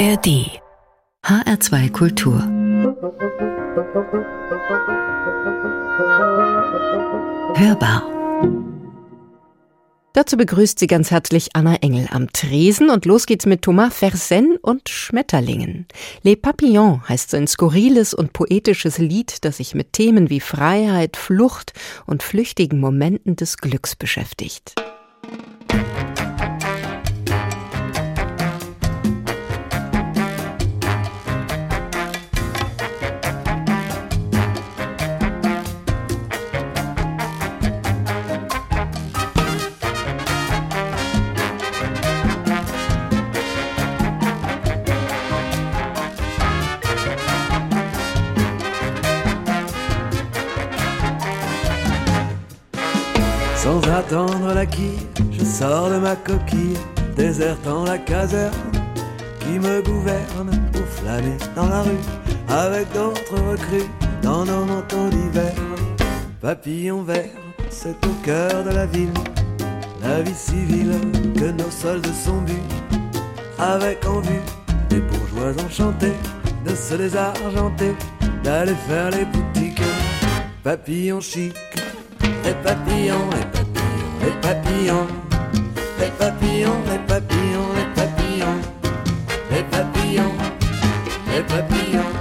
ARD HR2 Kultur Hörbar Dazu begrüßt sie ganz herzlich Anna Engel am Tresen und los geht's mit Thomas Fersen und Schmetterlingen. Les Papillons heißt so ein skurriles und poetisches Lied, das sich mit Themen wie Freiheit, Flucht und flüchtigen Momenten des Glücks beschäftigt. Je sors de ma coquille, désertant la caserne qui me gouverne pour flâner dans la rue avec d'autres recrues dans nos manteaux d'hiver. Papillon vert, c'est au cœur de la ville, la vie civile que nos soldes sont dus, avec en vue des bourgeois enchantés de se désargenter, d'aller faire les boutiques. Papillon chic, les papillons, les papillons, les papillons, les papillons, les papillons, les papillons, les papillons, les papillons,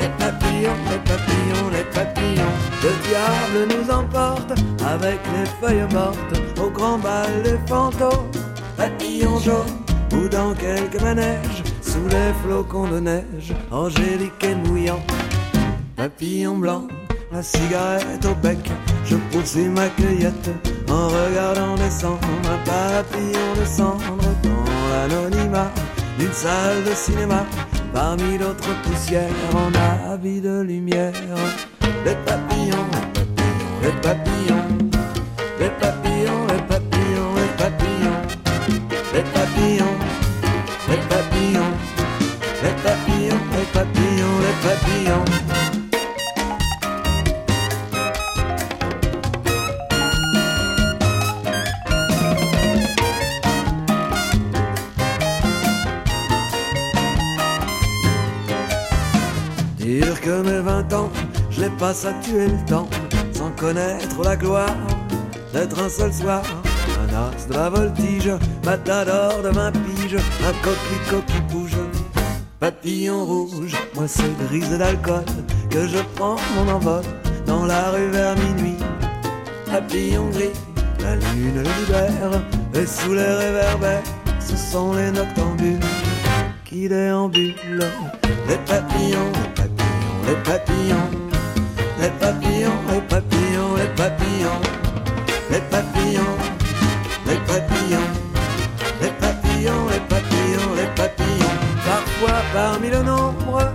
les papillons, les papillons, les papillons. Le diable nous emporte avec les feuilles mortes au grand bal des fantômes. Papillons jaunes ou dans quelques manèges sous les flocons de neige, angélique et mouillant. Papillon blanc, la cigarette au bec, je poursuis ma cueillette en regardant descendre un papillon de cendre dans l'anonymat d'une salle de cinéma. Parmi d'autres poussières en habit de lumière, les papillons, les papillons, passe à tuer le temps, sans connaître la gloire d'être un seul soir. Un as de la voltige, matador de vingt piges, un coquelicot qui bouge. Papillon rouge, moi c'est grise d'alcool, que je prends mon envol dans la rue vers minuit. Papillon gris, la lune le libère, et sous les réverbères, ce sont les noctambules qui déambulent. Les papillons, les papillons, les papillons, les papillons, les papillons, les papillons, les papillons, les papillons, les papillons, les papillons. Parfois parmi le nombre,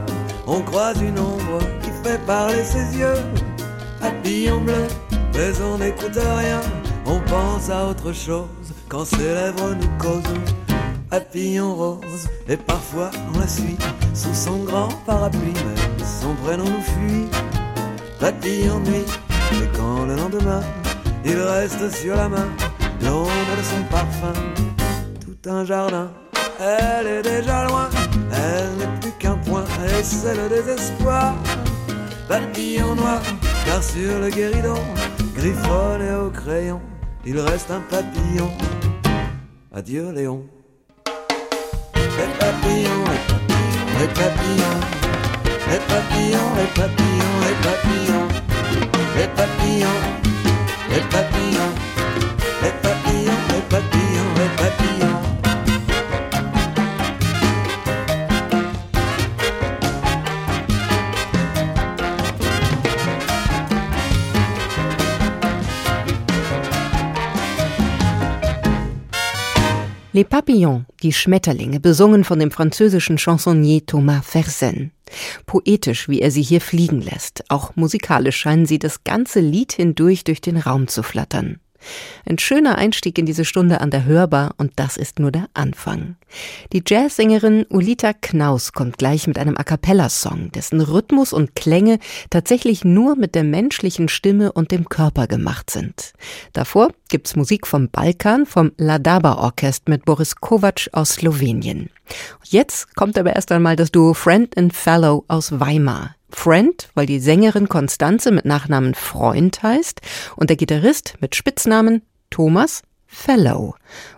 on croise une ombre qui fait parler ses yeux. Papillon bleu, mais on n'écoute rien, on pense à autre chose quand ses lèvres nous causent. Papillon rose Et parfois on la suit Sous son grand parapluie. Même son prénom nous fuit Papillon nuit Et quand le lendemain Il reste sur la main L'ombre de son parfum. Tout un jardin Elle est déjà loin Elle n'est plus qu'un point Et c'est le désespoir. Papillon noir Car sur le guéridon Griffonné au crayon Il reste un papillon. Adieu Léon. Les papillons, les papillons, les papillons, les papillons, les papillons, les papillons, die Schmetterlinge, besungen von dem französischen Chansonnier Thomas Fersen. Poetisch, wie er sie hier fliegen lässt. Auch musikalisch scheinen sie das ganze Lied hindurch durch den Raum zu flattern. Ein schöner Einstieg in diese Stunde an der Hörbar und das ist nur der Anfang. Die Jazzsängerin Ulita Knaus kommt gleich mit einem A cappella-Song, dessen Rhythmus und Klänge tatsächlich nur mit der menschlichen Stimme und dem Körper gemacht sind. Davor gibt's Musik vom Balkan, vom Ladaba Orchest mit Boris Kovac aus Slowenien. Jetzt kommt aber erst einmal das Duo Friend and Fellow aus Weimar. Friend, weil die Sängerin Konstanze mit Nachnamen Freund heißt und der Gitarrist mit Spitznamen Thomas Fellow.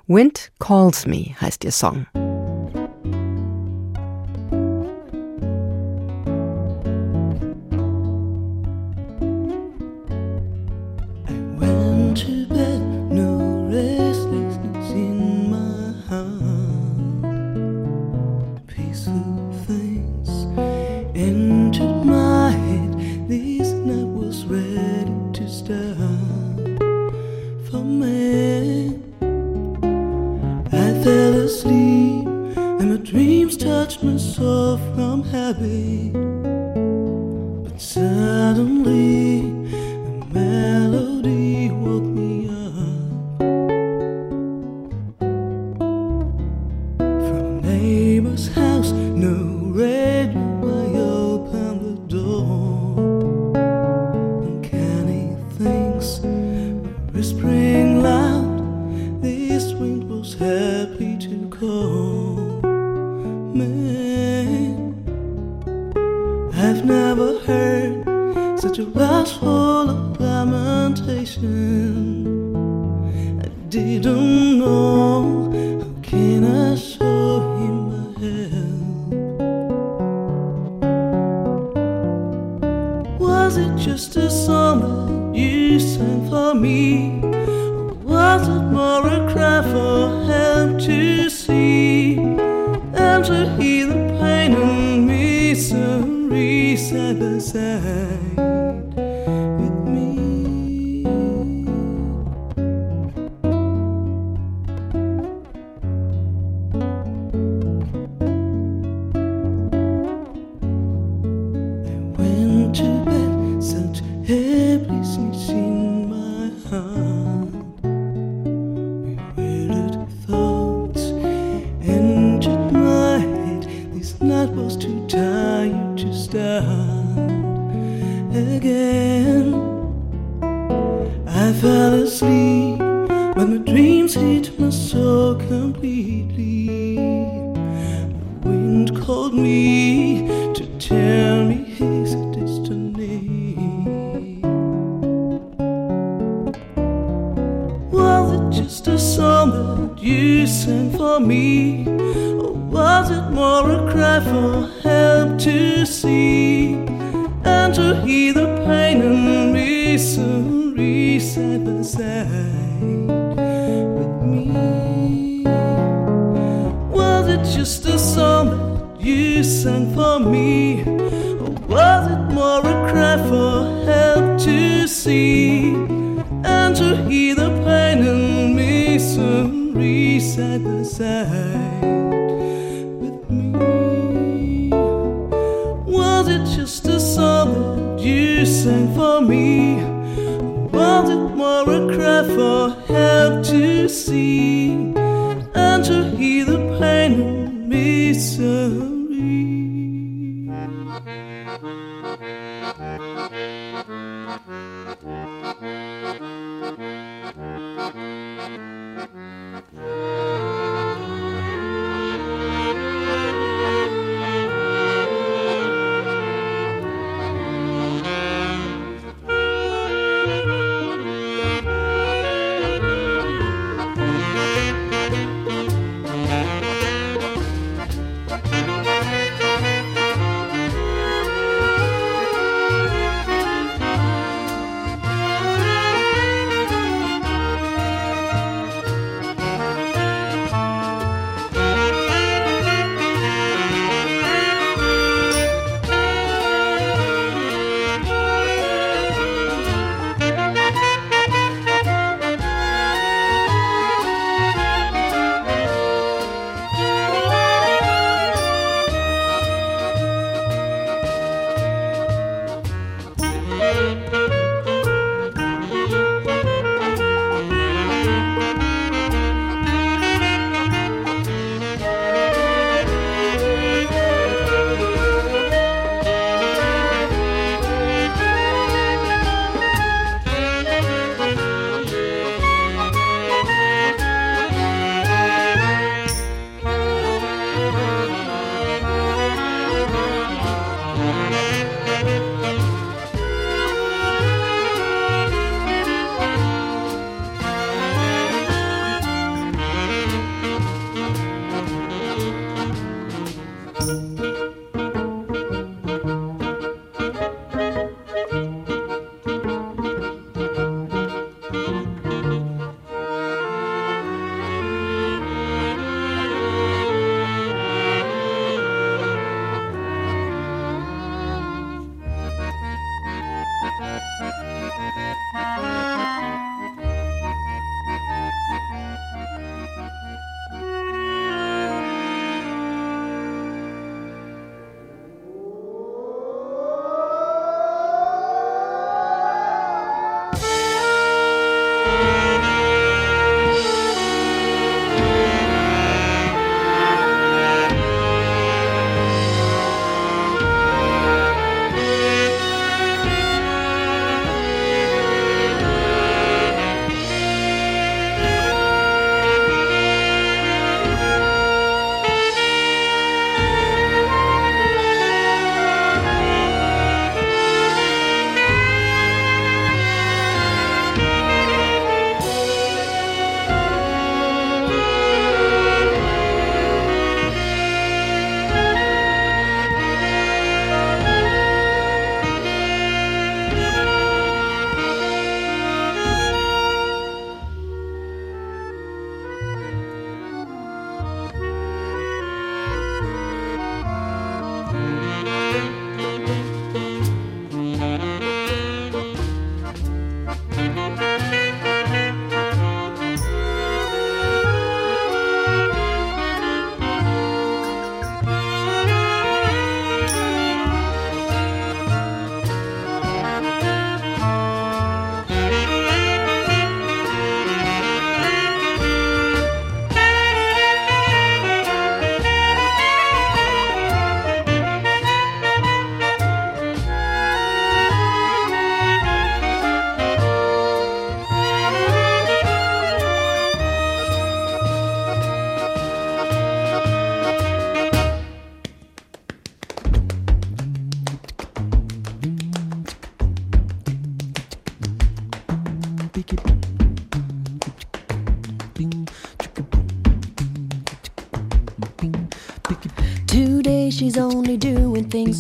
Wind Calls Me heißt ihr Song.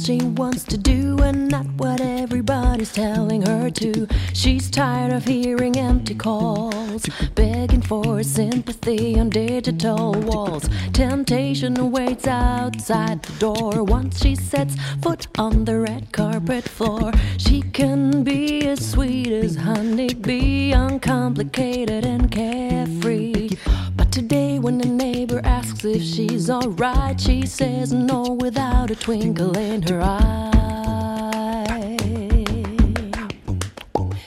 She wants to do and not what everybody's telling her to. She's tired of hearing empty calls, begging for sympathy on digital walls. Temptation awaits outside the door once she sets foot on the red carpet floor. She can be as sweet as honey, be uncomplicated and carefree. She's alright, she says no without a twinkle in her eye.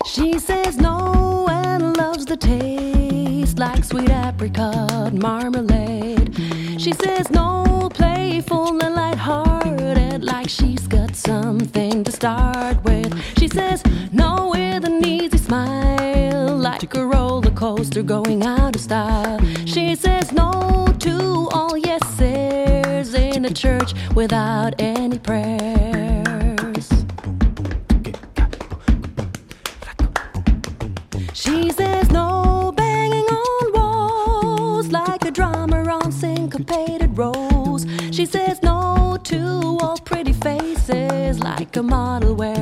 She says no and loves the taste like sweet apricot marmalade. She says no, playful and lighthearted, like she's got something to start with. She says no with an easy smile, like a roller coaster going out of style. She says no to all yeses in a church without any prayers. She says no banging on walls like a drummer on syncopated rolls. She says no to all pretty faces like a model wearing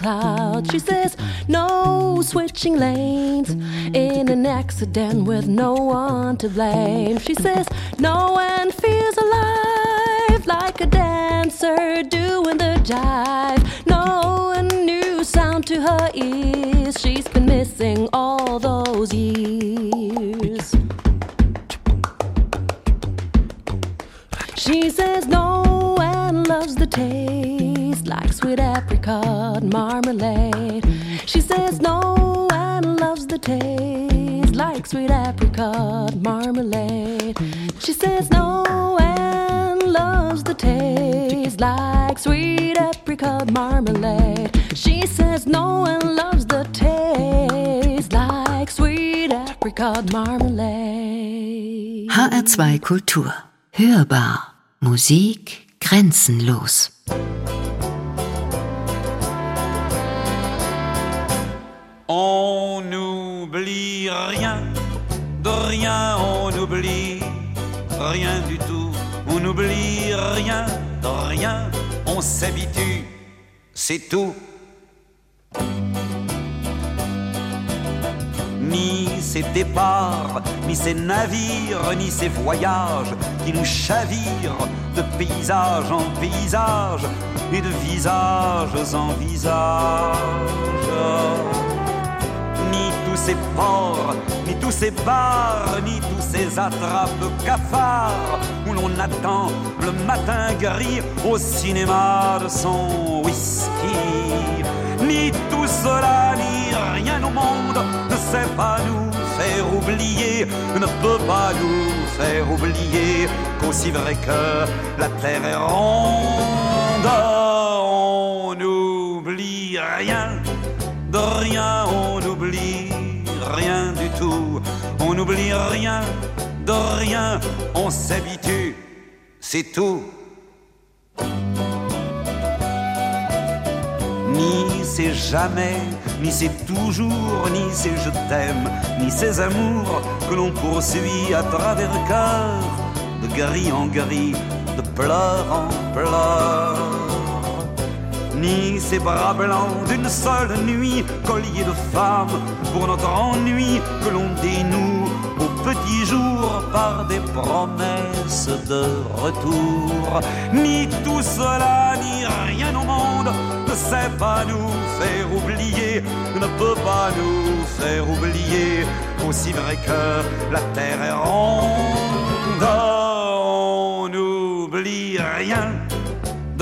clouds. She says no switching lanes in an accident with no one to blame. She says no apricot marmalade. She says no and loves the taste like sweet apricot marmalade. She says no and loves the taste like sweet apricot marmalade. HR2 Kultur. Hörbar. Musik grenzenlos. On n'oublie rien, de rien on n'oublie rien du tout. On n'oublie rien, de rien on s'habitue, c'est tout. Ni ces départs, ni ces navires, ni ces voyages qui nous chavirent de paysage en paysage et de visage en visage ni tous ces ports, ni tous ces bars, ni tous ces attrapes cafards où l'on attend le matin gris au cinéma de son whisky. Ni tout cela, ni rien au monde ne sait pas nous faire oublier, ne peut pas nous faire oublier qu'aussi vrai que la terre est ronde, on n'oublie rien de rien, n'oublie rien, de rien, on s'habitue, c'est tout. Ni c'est jamais, ni c'est toujours, ni c'est je t'aime, ni ces amours que l'on poursuit à travers le cœur, de gris en gris, de pleurs en pleurs ni ces bras blancs d'une seule nuit, collier de femmes pour notre ennui que l'on dénoue au petit jour par des promesses de retour. Ni tout cela, ni rien au monde ne sait pas nous faire oublier, ne peut pas nous faire oublier, aussi vrai que la terre est ronde. On n'oublie rien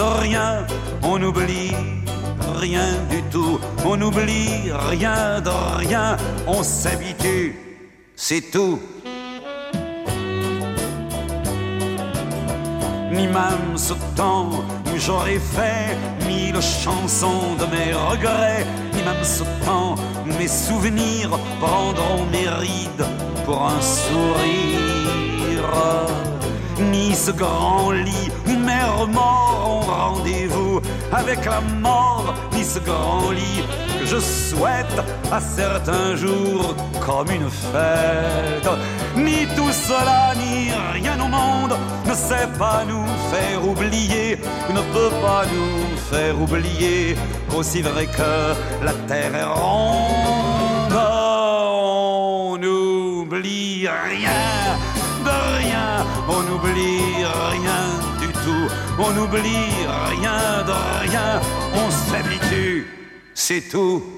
rien, on n'oublie rien du tout, on n'oublie rien de rien, on s'habitue, c'est tout. ni même ce temps où j'aurais fait mille chansons de mes regrets, ni même ce temps où mes souvenirs prendront mes rides pour un sourire, ni ce grand lit où mes remords ont rendez-vous. Avec la mort, ni ce grand lit que je souhaite à certains jours comme une fête. Ni tout cela, ni rien au monde ne sait pas nous faire oublier, ne peut pas nous faire oublier qu'aussi vrai que la terre est ronde, on n'oublie rien on n'oublie rien du tout, on n'oublie rien de rien, on s'habitue, c'est tout.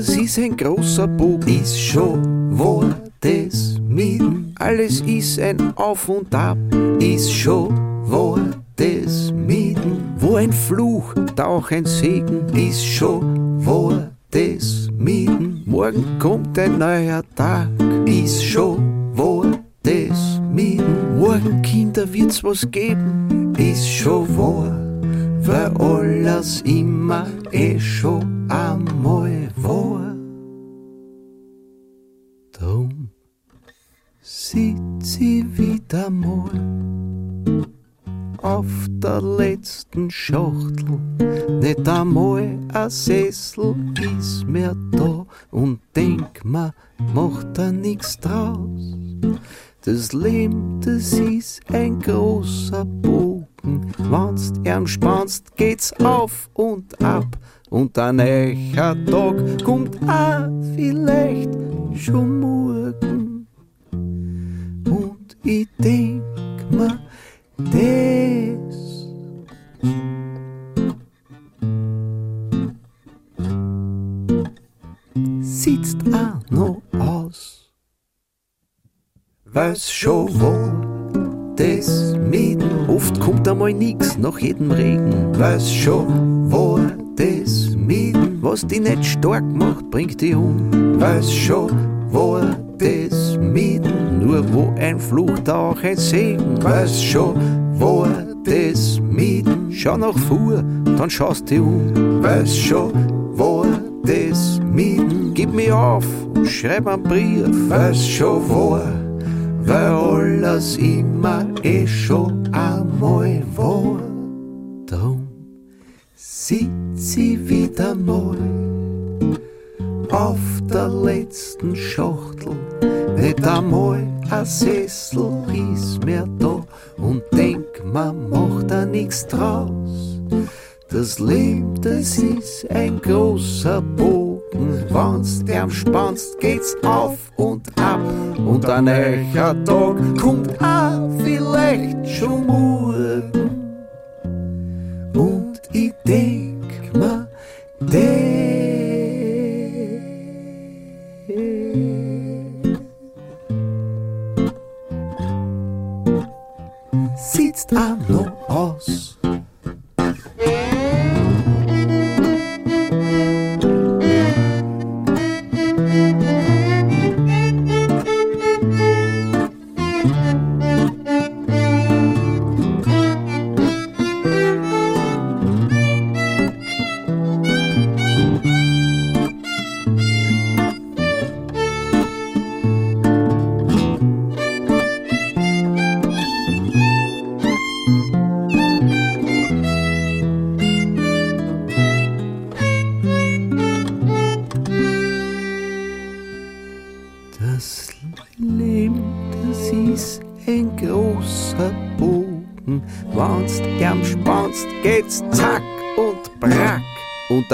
Das ist ein großer Bug, ist schon wahr, das mit? Alles ist ein Auf und Ab, ist schon wahr, das mit? Wo ein Fluch, da auch ein Segen, ist schon wahr, das mit? Morgen kommt ein neuer Tag, ist schon wahr, das mit? Morgen Kinder wird's was geben, ist schon wahr weil alles immer eh schon einmal war. Drum sitz ich wieder mal auf der letzten Schachtel. Nicht einmal ein Sessel ist mehr da und denk ma, macht da nix draus. Das Leben, das ist ein großer Bogen Gedanken, wannst ihm spannst, geht's auf und ab. Und ein echter Tag kommt auch vielleicht schon morgen. Und ich denk mir, das sitzt auch noch aus. Weiß schon wohl das mit. Oft kommt einmal nix nach jedem Regen. Weiß schon, wo das mit. Was die nicht stark macht, bringt die um. Weiß schon, wo das mit. Nur wo ein Fluch, da auch ein Segen. Weiß schon, wo das mit. Schau nach vor, dann schaust du um. Weiß schon, wo das mit. Gib mir auf und schreib einen Brief. Weiß schon, wo weil alles immer eh schon einmal war. Drum sitz ich wieder mal auf der letzten Schachtel. Nicht einmal ein Sessel ist mehr da und denk, man macht da nichts draus. Das Leben, das ist ein großer Bogen. Wann's derm spannst, geht's auf und ab. Und ein echter Tag kommt auch vielleicht schon morgen. Und ich denk mir, der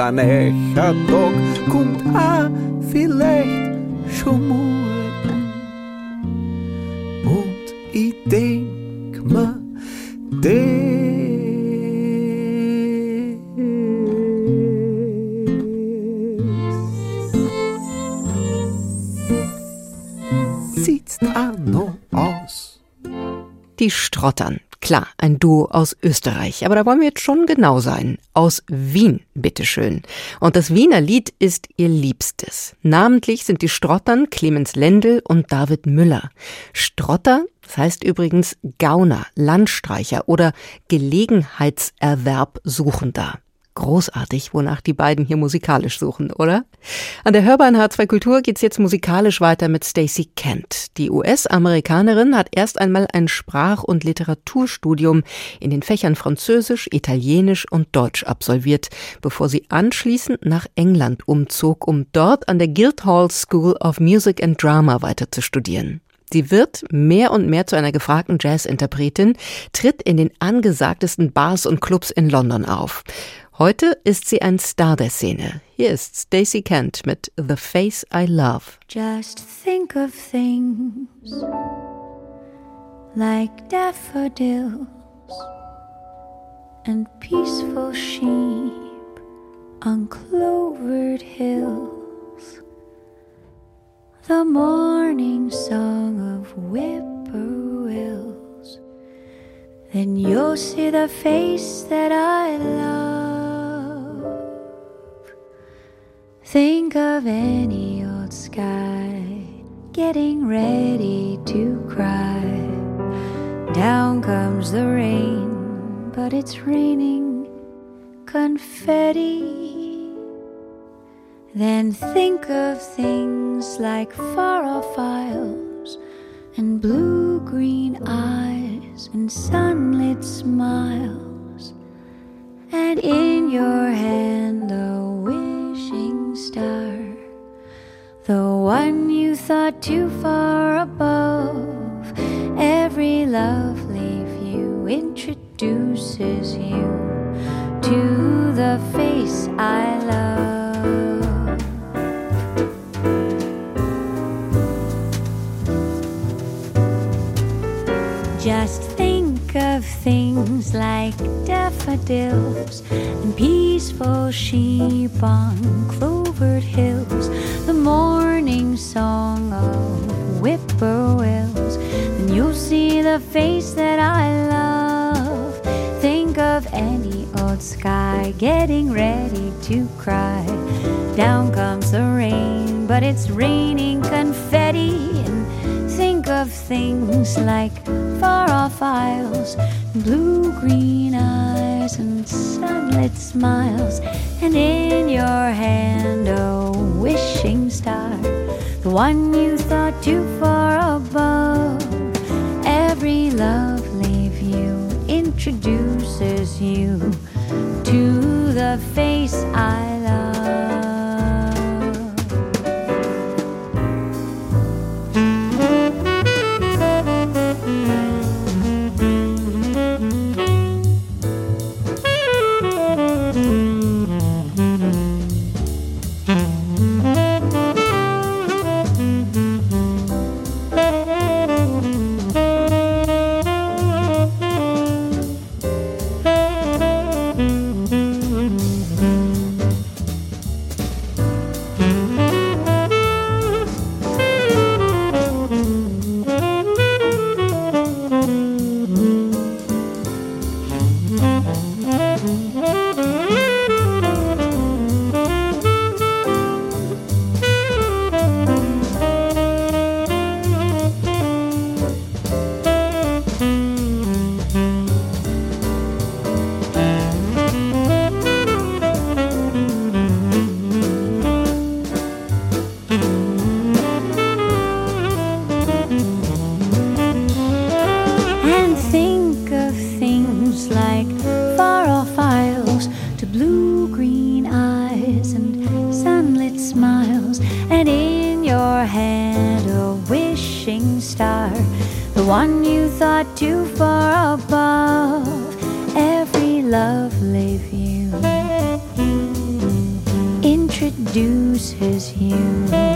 ein echter Tag kommt auch vielleicht schon morgen. Und ich denk mir, der sieht's auch noch aus. Die Strottern. Klar, ein Duo aus Österreich, aber da wollen wir jetzt schon genau sein. Aus Wien, bitteschön. Und das Wiener Lied ist ihr Liebstes. Namentlich sind die Strottern Clemens Lendl und David Müller. Strotter, das heißt übrigens Gauner, Landstreicher oder Gelegenheitserwerbsuchender. Großartig, wonach die beiden hier musikalisch suchen, oder? An der Hörbahn H2 Kultur geht's jetzt musikalisch weiter mit Stacey Kent. Die US-Amerikanerin hat erst einmal ein Sprach- und Literaturstudium in den Fächern Französisch, Italienisch und Deutsch absolviert, bevor sie anschließend nach England umzog, um dort an der Guildhall School of Music and Drama weiter zu studieren. Sie wird mehr und mehr zu einer gefragten Jazzinterpretin, tritt in den angesagtesten Bars und Clubs in London auf. Heute ist sie ein Star der Szene. Hier ist Stacey Kent mit The Face I Love. Just think of things like daffodils and peaceful sheep on clovered hills. The morning song of whippoorwills. Then you'll see the face that I love. Think of any old sky getting ready to cry. Down comes the rain, but it's raining confetti. Then think of things like far off isles and blue green eyes and sunlit smiles. And in your hand, a wishing star, the one you thought too far above. Every lovely view introduces you to the face I love. Just things like daffodils and peaceful sheep on clovered hills, the morning song of whippoorwills. Then you'll see the face that I love. Think of any old sky getting ready to cry. Down comes the rain, but it's raining confetti. Of things like far off isles, blue green eyes, and sunlit smiles. And in your hand, a wishing star, the one you thought too far above. Every lovely view introduces you to the face I one you thought too far above. Every lovely view introduces you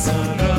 Nazareth.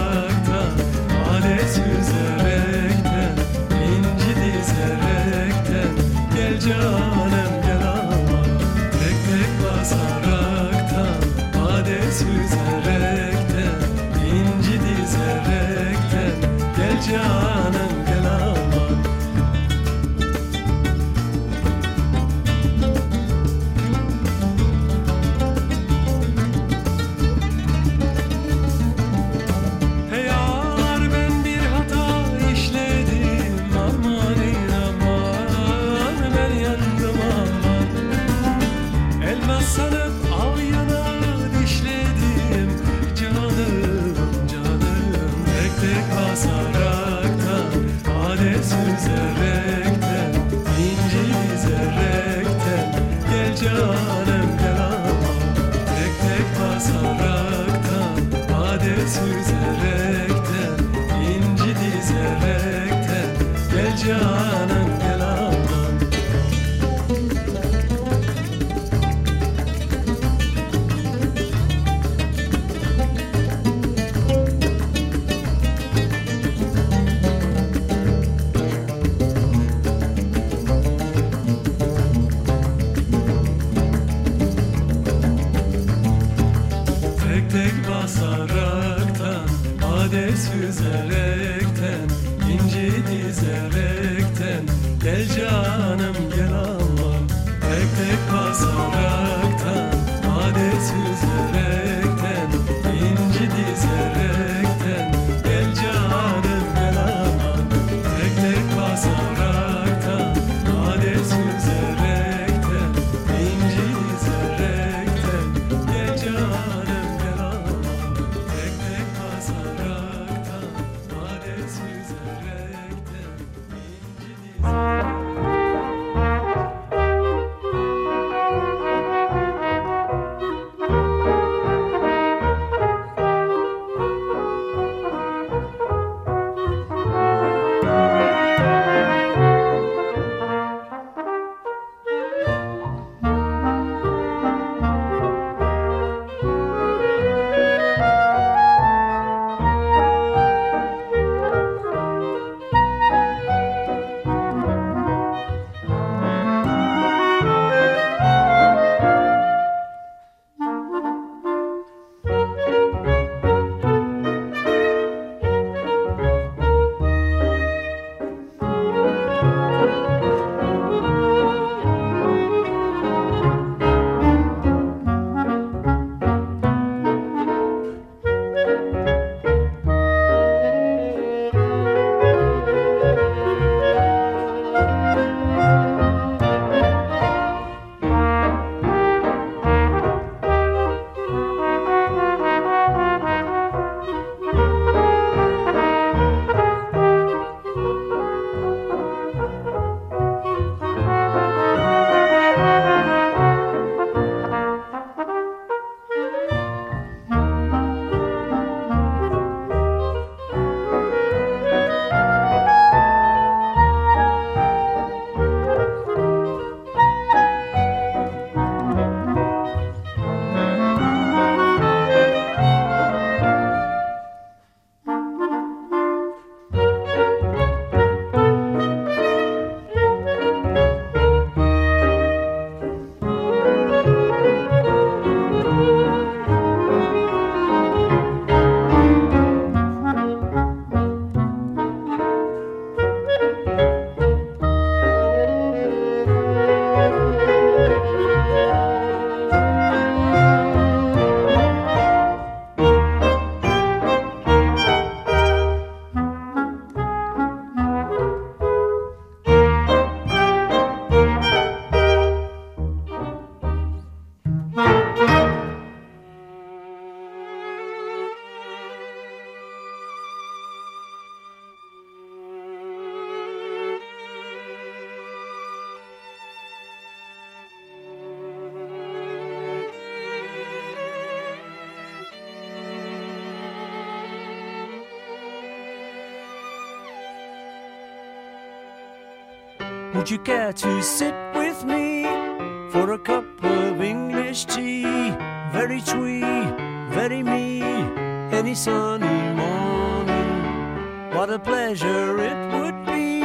You care to sit with me for a cup of English tea? Very twee, very me, any sunny morning. What a pleasure it would be,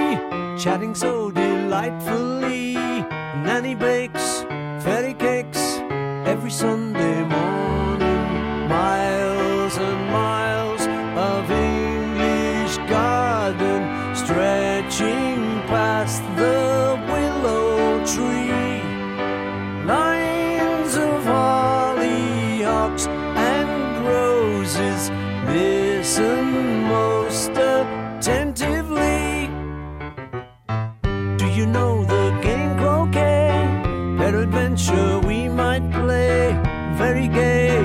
chatting so delightfully. Nanny bakes fairy cakes every Sunday tree. Lines of hollyhocks and roses listen most attentively. Do you know the game croquet? Peradventure we might play. Very gay,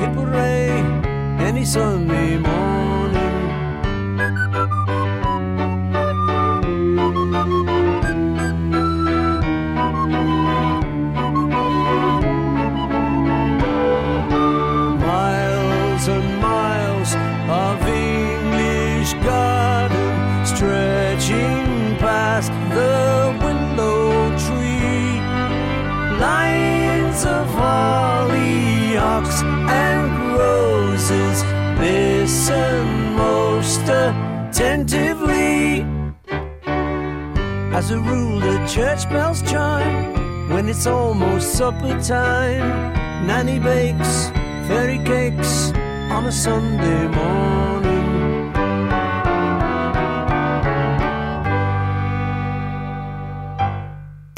hip hooray, any Sunday morning. Listen most attentively. As a rule, the church bells chime when it's almost supper time. Nanny bakes fairy cakes on a Sunday morning.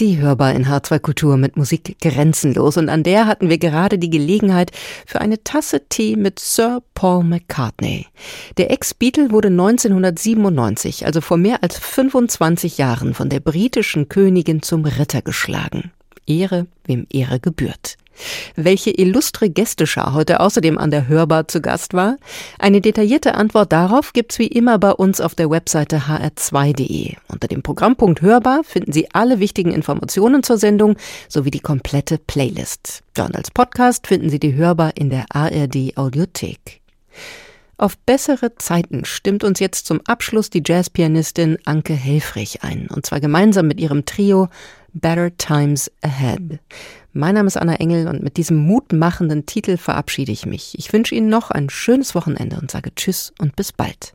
Die hörbar in H2 Kultur mit Musik grenzenlos. Und an der hatten wir gerade die Gelegenheit für eine Tasse Tee mit Sir Paul McCartney. Der Ex-Beatle wurde 1997, also vor mehr als 25 Jahren, von der britischen Königin zum Ritter geschlagen. Ehre, wem Ehre gebührt. Welche illustre Gästeschar heute außerdem an der Hörbar zu Gast war? Eine detaillierte Antwort darauf gibt's wie immer bei uns auf der Webseite hr2.de. Unter dem Programmpunkt Hörbar finden Sie alle wichtigen Informationen zur Sendung sowie die komplette Playlist. Und als Podcast finden Sie die Hörbar in der ARD Audiothek. Auf bessere Zeiten stimmt uns jetzt zum Abschluss die Jazzpianistin Anke Helfrich ein, und zwar gemeinsam mit ihrem Trio Better Times Ahead. Mein Name ist Anna Engel und mit diesem mutmachenden Titel verabschiede ich mich. Ich wünsche Ihnen noch ein schönes Wochenende und sage Tschüss und bis bald.